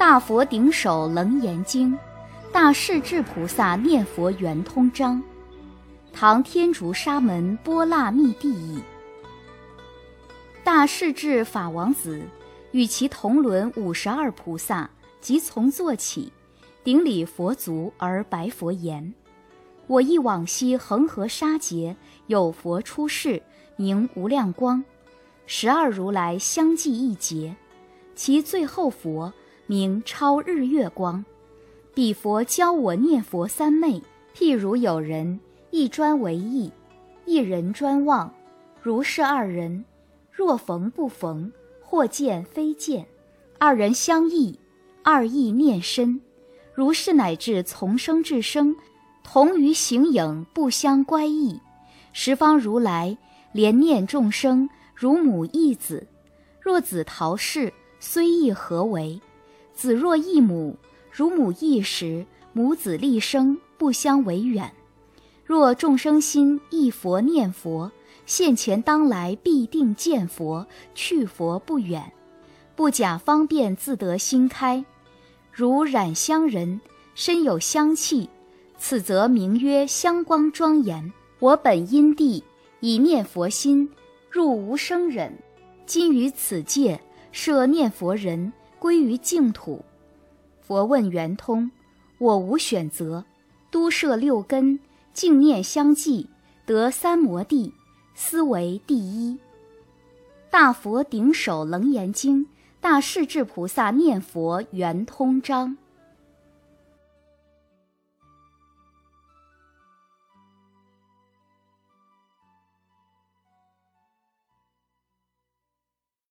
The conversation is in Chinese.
大佛顶首楞严经，大势至菩萨念佛圆通章，唐天竺沙门波那密地译。大势至法王子与其同伦五十二菩萨，即从坐起，顶礼佛足而白佛言：“我忆往昔恒河沙劫，有佛出世，名无量光，十二如来相继一劫，其最后佛。”名超日月光，彼佛教我念佛三昧。譬如有人一专为意，一人专望，如是二人，若逢不逢，或见非见，二人相忆，二意念身，如是乃至从生至生，同于形影，不相乖异。十方如来怜念众生，如母忆子，若子逃世，虽亦何为？子若异母，如母异时，母子立生，不相为远。若众生心忆佛念佛，现前当来必定见佛，去佛不远。不假方便自得心开。如染香人，身有香气，此则名曰香光庄严。我本因地以念佛心入无生忍，今于此界设念佛人。归于净土，佛问圆通：我无选择，都摄六根，净念相继，得三摩地，思为第一。大佛顶首楞严经，大势至菩萨念佛圆通章。